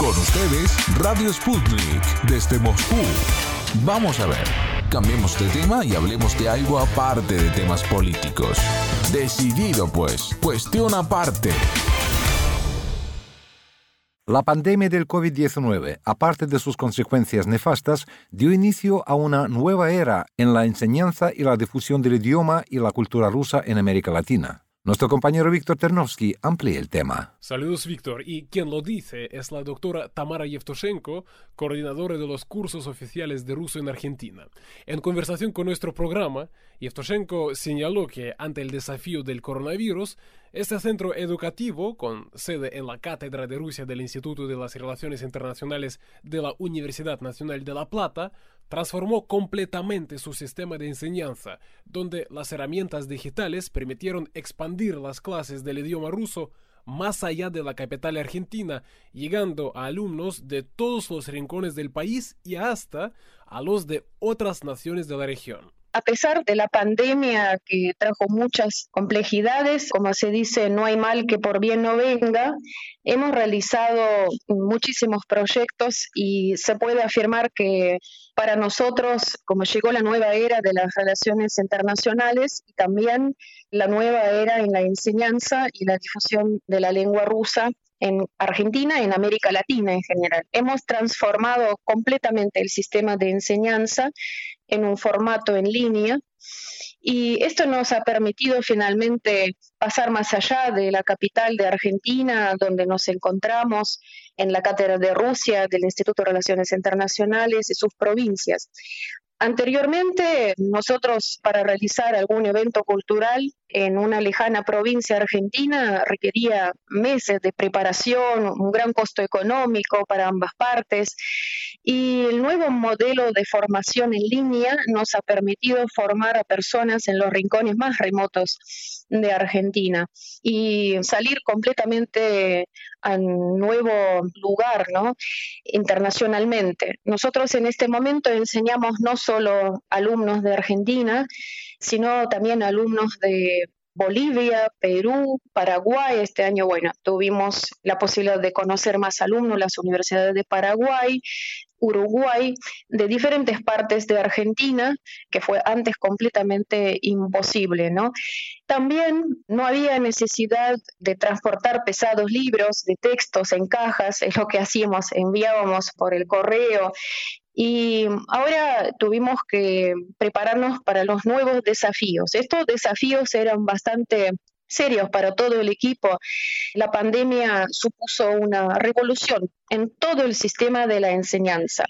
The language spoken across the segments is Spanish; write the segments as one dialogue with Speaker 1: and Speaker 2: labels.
Speaker 1: Con ustedes, Radio Sputnik, desde Moscú. Vamos a ver, cambiemos de tema y hablemos de algo aparte de temas políticos. Decidido pues, cuestión aparte.
Speaker 2: La pandemia del COVID-19, aparte de sus consecuencias nefastas, dio inicio a una nueva era en la enseñanza y la difusión del idioma y la cultura rusa en América Latina. Nuestro compañero Víctor Ternovsky amplía el tema.
Speaker 3: Saludos, Víctor. Y quien lo dice es la doctora Tamara Yevtushenko, coordinadora de los cursos oficiales de ruso en Argentina. En conversación con nuestro programa, Yevtushenko señaló que ante el desafío del coronavirus, este centro educativo, con sede en la Cátedra de Rusia del Instituto de las Relaciones Internacionales de la Universidad Nacional de La Plata, transformó completamente su sistema de enseñanza, donde las herramientas digitales permitieron expandir las clases del idioma ruso más allá de la capital argentina, llegando a alumnos de todos los rincones del país y hasta a los de otras naciones de la región
Speaker 4: a pesar de la pandemia que trajo muchas complejidades, como se dice, no hay mal que por bien no venga, hemos realizado muchísimos proyectos y se puede afirmar que para nosotros, como llegó la nueva era de las relaciones internacionales y también la nueva era en la enseñanza y la difusión de la lengua rusa, en Argentina, en América Latina en general. Hemos transformado completamente el sistema de enseñanza en un formato en línea y esto nos ha permitido finalmente pasar más allá de la capital de Argentina, donde nos encontramos en la cátedra de Rusia del Instituto de Relaciones Internacionales y sus provincias. Anteriormente, nosotros para realizar algún evento cultural en una lejana provincia argentina requería meses de preparación, un gran costo económico para ambas partes y el nuevo modelo de formación en línea nos ha permitido formar a personas en los rincones más remotos de Argentina y salir completamente a nuevo lugar, ¿no? Internacionalmente. Nosotros en este momento enseñamos no solo alumnos de Argentina, sino también alumnos de Bolivia, Perú, Paraguay. Este año, bueno, tuvimos la posibilidad de conocer más alumnos, las universidades de Paraguay, Uruguay, de diferentes partes de Argentina, que fue antes completamente imposible, ¿no? También no había necesidad de transportar pesados libros de textos en cajas, es lo que hacíamos, enviábamos por el correo y ahora tuvimos que prepararnos para los nuevos desafíos. Estos desafíos eran bastante serios para todo el equipo. La pandemia supuso una revolución en todo el sistema de la enseñanza.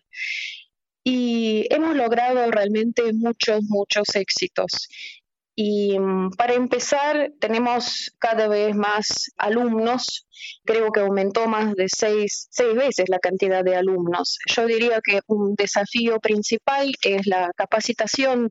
Speaker 4: Y hemos logrado realmente muchos, muchos éxitos. Y mm, para empezar, tenemos cada vez más alumnos. Creo que aumentó más de seis, seis veces la cantidad de alumnos. Yo diría que un desafío principal es la capacitación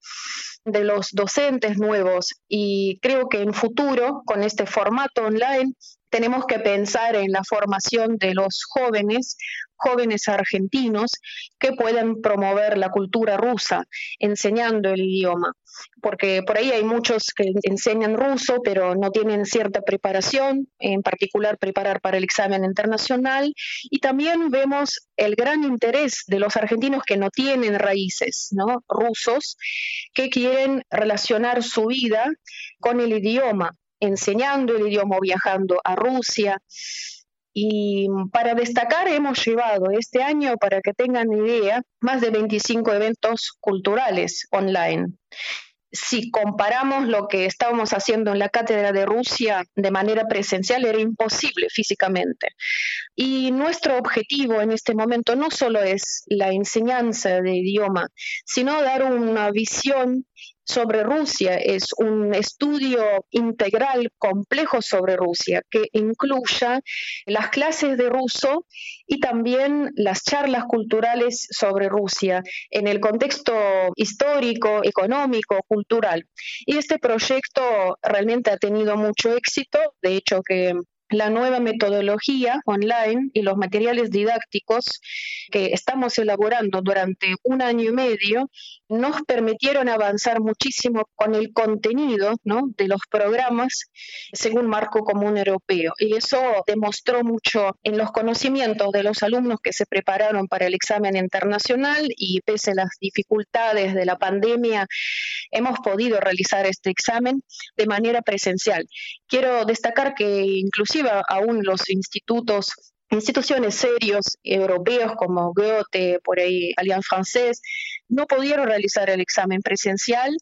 Speaker 4: de los docentes nuevos y creo que en futuro, con este formato online, tenemos que pensar en la formación de los jóvenes, jóvenes argentinos, que puedan promover la cultura rusa enseñando el idioma. Porque por ahí hay muchos que enseñan ruso, pero no tienen cierta preparación, en particular preparar para el examen internacional. Y también vemos el gran interés de los argentinos que no tienen raíces ¿no? rusos, que quieren relacionar su vida con el idioma enseñando el idioma, viajando a Rusia. Y para destacar hemos llevado este año, para que tengan idea, más de 25 eventos culturales online. Si comparamos lo que estábamos haciendo en la cátedra de Rusia de manera presencial, era imposible físicamente. Y nuestro objetivo en este momento no solo es la enseñanza de idioma, sino dar una visión sobre Rusia es un estudio integral complejo sobre Rusia que incluya las clases de ruso y también las charlas culturales sobre Rusia en el contexto histórico, económico, cultural. Y este proyecto realmente ha tenido mucho éxito, de hecho que la nueva metodología online y los materiales didácticos que estamos elaborando durante un año y medio nos permitieron avanzar muchísimo con el contenido de los programas según marco común europeo. Y eso demostró mucho en los conocimientos de los alumnos que se prepararon para el examen internacional y pese a las dificultades de la pandemia, hemos podido realizar este examen de manera presencial. Quiero destacar que inclusive aún los institutos instituciones serios europeos como Goethe, por ahí Allianz Francés, no pudieron realizar el examen presencial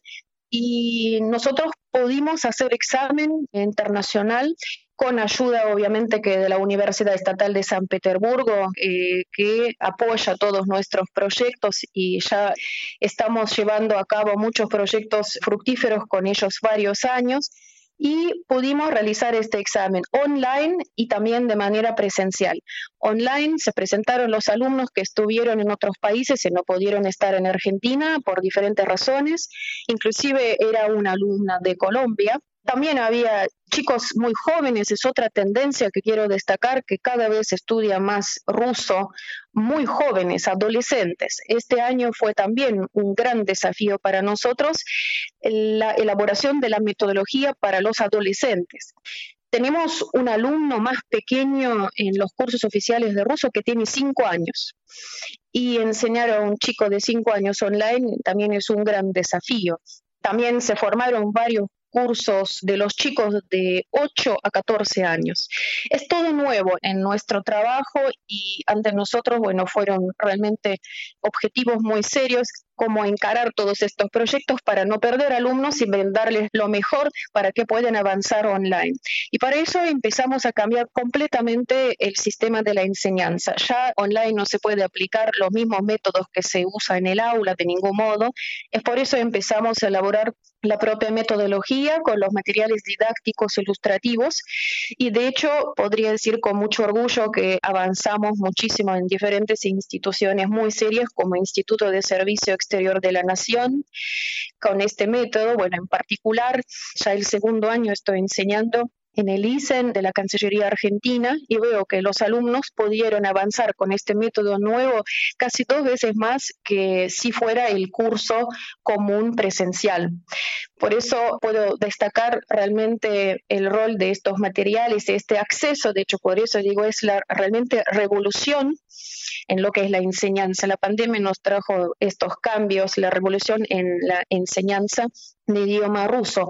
Speaker 4: y nosotros pudimos hacer examen internacional con ayuda obviamente que de la Universidad Estatal de San Petersburgo, eh, que apoya todos nuestros proyectos y ya estamos llevando a cabo muchos proyectos fructíferos con ellos varios años y pudimos realizar este examen online y también de manera presencial. Online se presentaron los alumnos que estuvieron en otros países y no pudieron estar en Argentina por diferentes razones. Inclusive era una alumna de Colombia también había chicos muy jóvenes, es otra tendencia que quiero destacar, que cada vez estudia más ruso, muy jóvenes, adolescentes. Este año fue también un gran desafío para nosotros la elaboración de la metodología para los adolescentes. Tenemos un alumno más pequeño en los cursos oficiales de ruso que tiene cinco años y enseñar a un chico de cinco años online también es un gran desafío. También se formaron varios cursos de los chicos de 8 a 14 años. Es todo nuevo en nuestro trabajo y ante nosotros, bueno, fueron realmente objetivos muy serios cómo encarar todos estos proyectos para no perder alumnos y darles lo mejor para que puedan avanzar online. Y para eso empezamos a cambiar completamente el sistema de la enseñanza. Ya online no se puede aplicar los mismos métodos que se usa en el aula de ningún modo. Es por eso empezamos a elaborar la propia metodología con los materiales didácticos ilustrativos y de hecho podría decir con mucho orgullo que avanzamos muchísimo en diferentes instituciones muy serias como Instituto de Servicio Exterior de la Nación con este método. Bueno, en particular, ya el segundo año estoy enseñando en el ISEN de la Cancillería Argentina y veo que los alumnos pudieron avanzar con este método nuevo casi dos veces más que si fuera el curso común presencial. Por eso puedo destacar realmente el rol de estos materiales, este acceso, de hecho por eso digo es la realmente revolución en lo que es la enseñanza. La pandemia nos trajo estos cambios, la revolución en la enseñanza de idioma ruso.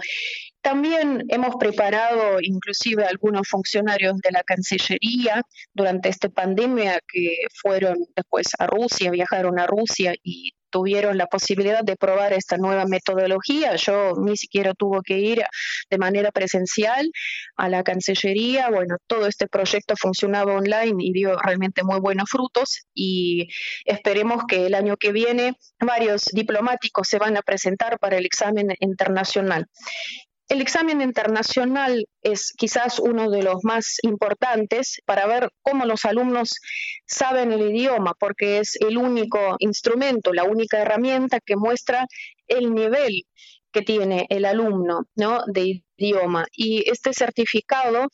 Speaker 4: También hemos preparado inclusive algunos funcionarios de la Cancillería durante esta pandemia que fueron después a Rusia, viajaron a Rusia y tuvieron la posibilidad de probar esta nueva metodología. Yo ni siquiera tuve que ir de manera presencial a la Cancillería. Bueno, todo este proyecto funcionaba online y dio realmente muy buenos frutos y esperemos que el año que viene varios diplomáticos se van a presentar para el examen internacional. El examen internacional es quizás uno de los más importantes para ver cómo los alumnos saben el idioma, porque es el único instrumento, la única herramienta que muestra el nivel que tiene el alumno ¿no? de idioma. Y este certificado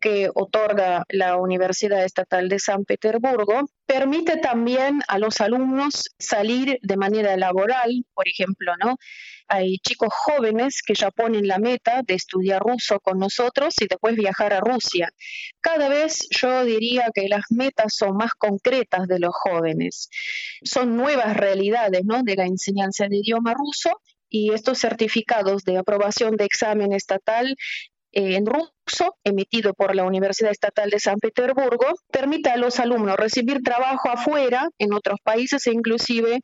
Speaker 4: que otorga la Universidad Estatal de San Petersburgo permite también a los alumnos salir de manera laboral, por ejemplo, ¿no? Hay chicos jóvenes que ya ponen la meta de estudiar ruso con nosotros y después viajar a Rusia. Cada vez yo diría que las metas son más concretas de los jóvenes. Son nuevas realidades ¿no? de la enseñanza de idioma ruso y estos certificados de aprobación de examen estatal eh, en ruso, emitido por la Universidad Estatal de San Petersburgo, permite a los alumnos recibir trabajo afuera, en otros países e inclusive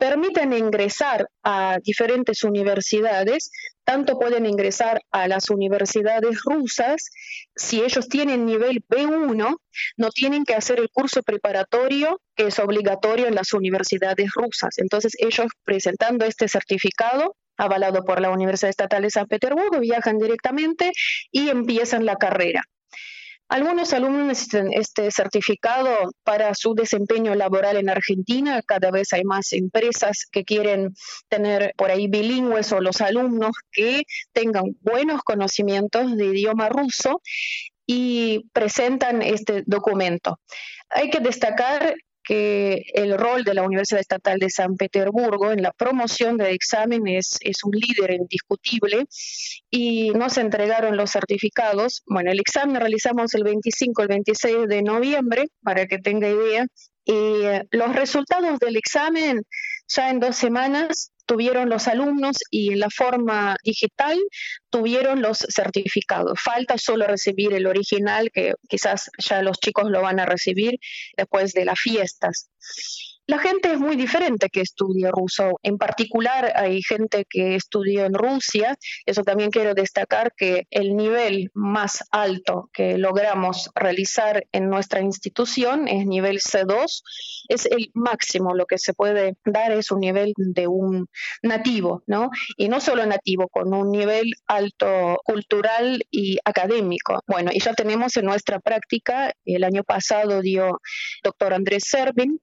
Speaker 4: permiten ingresar a diferentes universidades, tanto pueden ingresar a las universidades rusas, si ellos tienen nivel B1, no tienen que hacer el curso preparatorio que es obligatorio en las universidades rusas. Entonces ellos presentando este certificado avalado por la Universidad Estatal de San Petersburgo, viajan directamente y empiezan la carrera. Algunos alumnos necesitan este certificado para su desempeño laboral en Argentina. Cada vez hay más empresas que quieren tener por ahí bilingües o los alumnos que tengan buenos conocimientos de idioma ruso y presentan este documento. Hay que destacar que el rol de la Universidad Estatal de San Petersburgo en la promoción del examen es, es un líder indiscutible y nos entregaron los certificados. Bueno, el examen realizamos el 25, el 26 de noviembre, para que tenga idea, y eh, los resultados del examen ya en dos semanas tuvieron los alumnos y en la forma digital tuvieron los certificados. Falta solo recibir el original, que quizás ya los chicos lo van a recibir después de las fiestas. La gente es muy diferente que estudia ruso. En particular, hay gente que estudió en Rusia. Eso también quiero destacar que el nivel más alto que logramos realizar en nuestra institución es nivel C2. Es el máximo. Lo que se puede dar es un nivel de un nativo, ¿no? Y no solo nativo, con un nivel alto cultural y académico. Bueno, y ya tenemos en nuestra práctica, el año pasado dio doctor Andrés Servin,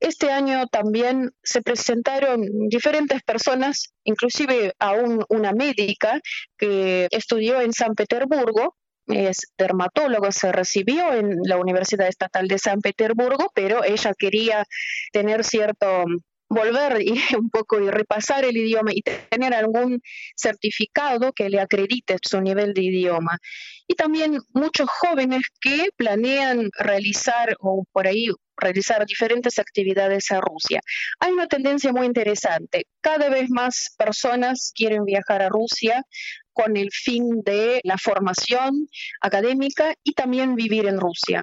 Speaker 4: este año también se presentaron diferentes personas, inclusive aún una médica que estudió en San Petersburgo, es dermatólogo, se recibió en la Universidad Estatal de San Petersburgo, pero ella quería tener cierto volver y un poco y repasar el idioma y tener algún certificado que le acredite su nivel de idioma. Y también muchos jóvenes que planean realizar o por ahí realizar diferentes actividades a Rusia. Hay una tendencia muy interesante. Cada vez más personas quieren viajar a Rusia con el fin de la formación académica y también vivir en Rusia.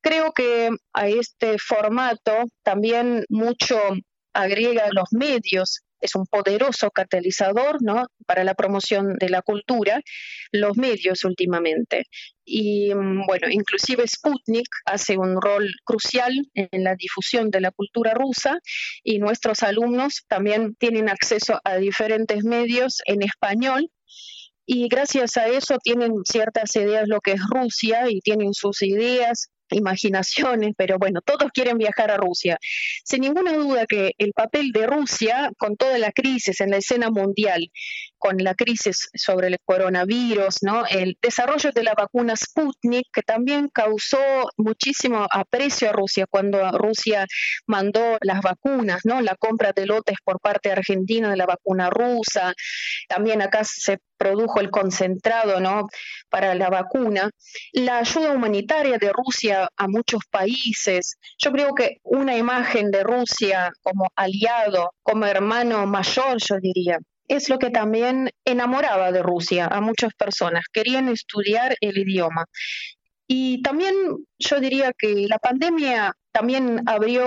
Speaker 4: Creo que a este formato también mucho agrega los medios es un poderoso catalizador ¿no? para la promoción de la cultura, los medios últimamente. Y mm, bueno, inclusive Sputnik hace un rol crucial en la difusión de la cultura rusa y nuestros alumnos también tienen acceso a diferentes medios en español y gracias a eso tienen ciertas ideas lo que es Rusia y tienen sus ideas imaginaciones, pero bueno, todos quieren viajar a Rusia. Sin ninguna duda que el papel de Rusia, con toda la crisis en la escena mundial, con la crisis sobre el coronavirus, ¿no? el desarrollo de la vacuna Sputnik, que también causó muchísimo aprecio a Rusia cuando Rusia mandó las vacunas, ¿no? la compra de lotes por parte Argentina de la vacuna rusa, también acá se produjo el concentrado ¿no? para la vacuna, la ayuda humanitaria de Rusia a muchos países. Yo creo que una imagen de Rusia como aliado, como hermano mayor, yo diría, es lo que también enamoraba de Rusia a muchas personas. Querían estudiar el idioma. Y también yo diría que la pandemia también abrió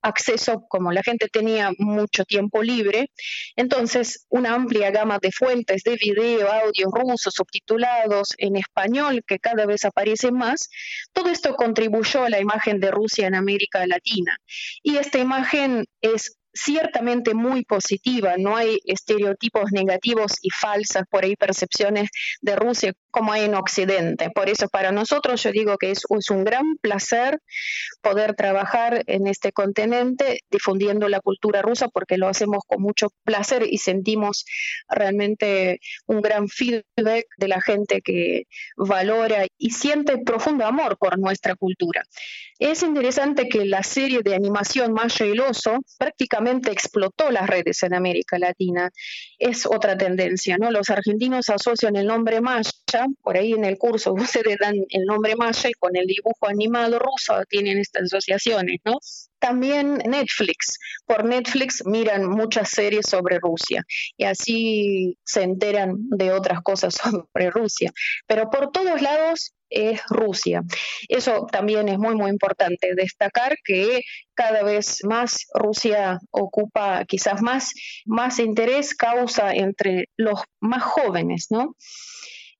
Speaker 4: acceso, como la gente tenía mucho tiempo libre, entonces una amplia gama de fuentes de video, audio ruso, subtitulados en español, que cada vez aparecen más, todo esto contribuyó a la imagen de Rusia en América Latina. Y esta imagen es ciertamente muy positiva, no hay estereotipos negativos y falsas por ahí percepciones de Rusia como en Occidente. Por eso para nosotros yo digo que es, es un gran placer poder trabajar en este continente difundiendo la cultura rusa porque lo hacemos con mucho placer y sentimos realmente un gran feedback de la gente que valora y siente profundo amor por nuestra cultura. Es interesante que la serie de animación Maya y Oso prácticamente explotó las redes en América Latina. Es otra tendencia, ¿no? Los argentinos asocian el nombre Maya, por ahí en el curso ustedes dan el nombre y con el dibujo animado ruso tienen estas asociaciones, ¿no? También Netflix. Por Netflix miran muchas series sobre Rusia y así se enteran de otras cosas sobre Rusia. Pero por todos lados es Rusia. Eso también es muy, muy importante destacar que cada vez más Rusia ocupa quizás más, más interés, causa entre los más jóvenes, ¿no?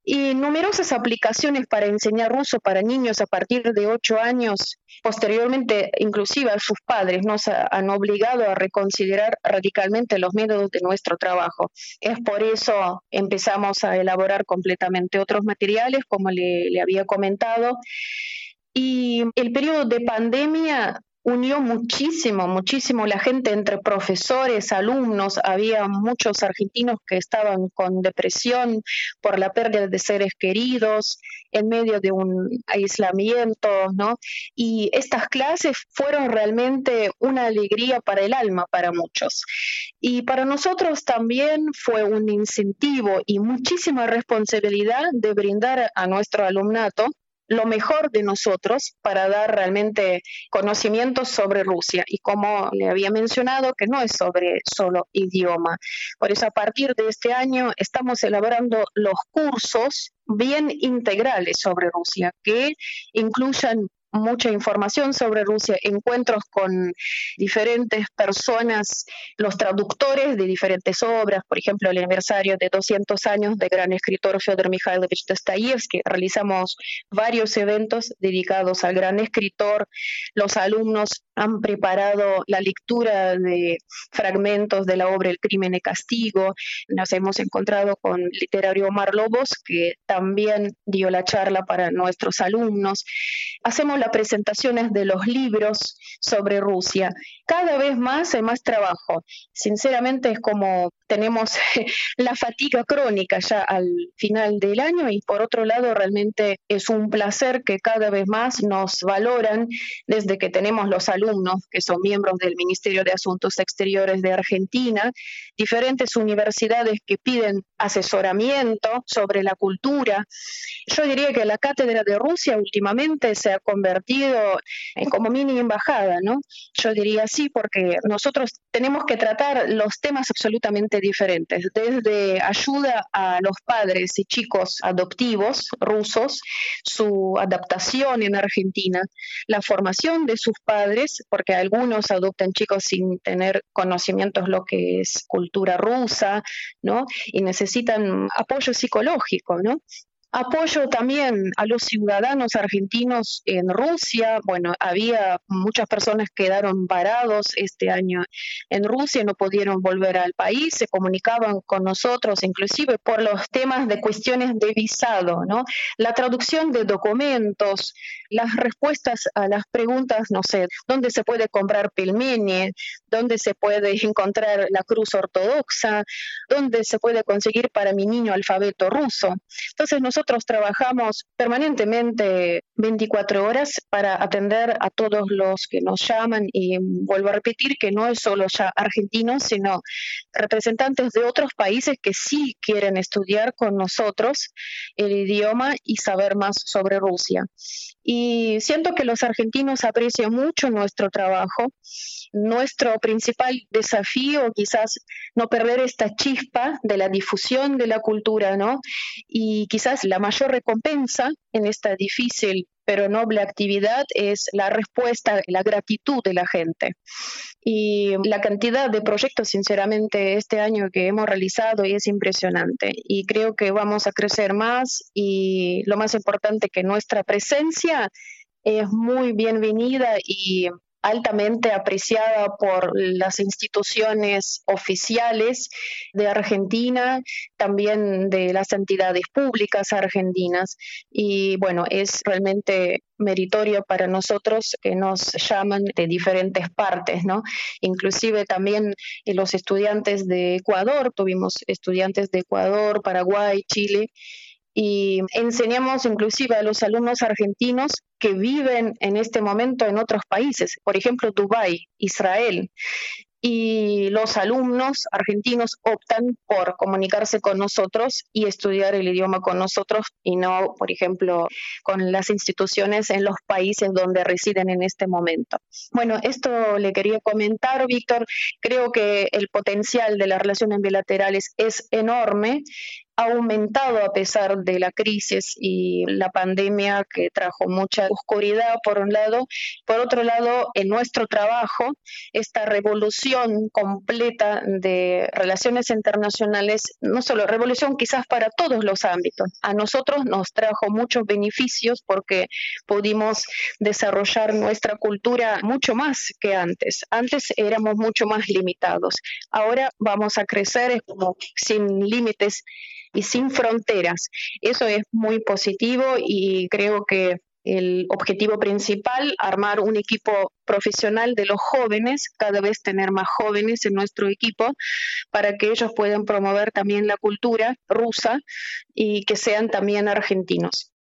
Speaker 4: Y numerosas aplicaciones para enseñar ruso para niños a partir de 8 años. Posteriormente, inclusive a sus padres nos han obligado a reconsiderar radicalmente los métodos de nuestro trabajo. Es por eso empezamos a elaborar completamente otros materiales, como le, le había comentado. Y el periodo de pandemia unió muchísimo, muchísimo la gente entre profesores, alumnos. Había muchos argentinos que estaban con depresión por la pérdida de seres queridos en medio de un aislamiento, ¿no? Y estas clases fueron realmente una alegría para el alma para muchos. Y para nosotros también fue un incentivo y muchísima responsabilidad de brindar a nuestro alumnato lo mejor de nosotros para dar realmente conocimientos sobre Rusia. Y como le había mencionado, que no es sobre solo idioma. Por eso a partir de este año estamos elaborando los cursos bien integrales sobre Rusia, que incluyan mucha información sobre Rusia, encuentros con diferentes personas, los traductores de diferentes obras, por ejemplo, el aniversario de 200 años del gran escritor Fyodor Mikhailovich Dostoyevsky. Realizamos varios eventos dedicados al gran escritor. Los alumnos han preparado la lectura de fragmentos de la obra El crimen y castigo. Nos hemos encontrado con el literario Omar Lobos, que también dio la charla para nuestros alumnos. Hacemos las presentaciones de los libros sobre Rusia. Cada vez más hay más trabajo. Sinceramente es como tenemos la fatiga crónica ya al final del año y por otro lado realmente es un placer que cada vez más nos valoran desde que tenemos los alumnos que son miembros del Ministerio de Asuntos Exteriores de Argentina, diferentes universidades que piden asesoramiento sobre la cultura. Yo diría que la cátedra de Rusia últimamente se ha convertido en como mini embajada, ¿no? Yo diría sí porque nosotros tenemos que tratar los temas absolutamente diferentes, desde ayuda a los padres y chicos adoptivos rusos, su adaptación en Argentina, la formación de sus padres, porque algunos adoptan chicos sin tener conocimientos lo que es cultura rusa. Y necesitan apoyo psicológico, ¿no? Apoyo también a los ciudadanos argentinos en Rusia. Bueno, había muchas personas que quedaron varados este año en Rusia, no pudieron volver al país, se comunicaban con nosotros, inclusive por los temas de cuestiones de visado, ¿no? La traducción de documentos, las respuestas a las preguntas, no sé, dónde se puede comprar pelmeni, dónde se puede encontrar la cruz ortodoxa, dónde se puede conseguir para mi niño alfabeto ruso. Entonces nosotros trabajamos permanentemente 24 horas para atender a todos los que nos llaman y vuelvo a repetir que no es solo ya argentinos, sino representantes de otros países que sí quieren estudiar con nosotros el idioma y saber más sobre Rusia. Y siento que los argentinos aprecian mucho nuestro trabajo. Nuestro principal desafío quizás no perder esta chispa de la difusión de la cultura, ¿no? Y quizás la mayor recompensa en esta difícil pero noble actividad es la respuesta, la gratitud de la gente. Y la cantidad de proyectos, sinceramente, este año que hemos realizado es impresionante y creo que vamos a crecer más y lo más importante que nuestra presencia es muy bienvenida y altamente apreciada por las instituciones oficiales de Argentina, también de las entidades públicas argentinas. Y bueno, es realmente meritorio para nosotros que nos llaman de diferentes partes, ¿no? Inclusive también los estudiantes de Ecuador, tuvimos estudiantes de Ecuador, Paraguay, Chile, y enseñamos inclusive a los alumnos argentinos que viven en este momento en otros países, por ejemplo, Dubái, Israel. Y los alumnos argentinos optan por comunicarse con nosotros y estudiar el idioma con nosotros y no, por ejemplo, con las instituciones en los países donde residen en este momento. Bueno, esto le quería comentar, Víctor. Creo que el potencial de las relaciones bilaterales es enorme aumentado a pesar de la crisis y la pandemia que trajo mucha oscuridad por un lado. Por otro lado, en nuestro trabajo, esta revolución completa de relaciones internacionales, no solo revolución quizás para todos los ámbitos, a nosotros nos trajo muchos beneficios porque pudimos desarrollar nuestra cultura mucho más que antes. Antes éramos mucho más limitados. Ahora vamos a crecer como sin límites y sin fronteras. Eso es muy positivo y creo que el objetivo principal, armar un equipo profesional de los jóvenes, cada vez tener más jóvenes en nuestro equipo, para que ellos puedan promover también la cultura rusa y que sean también argentinos.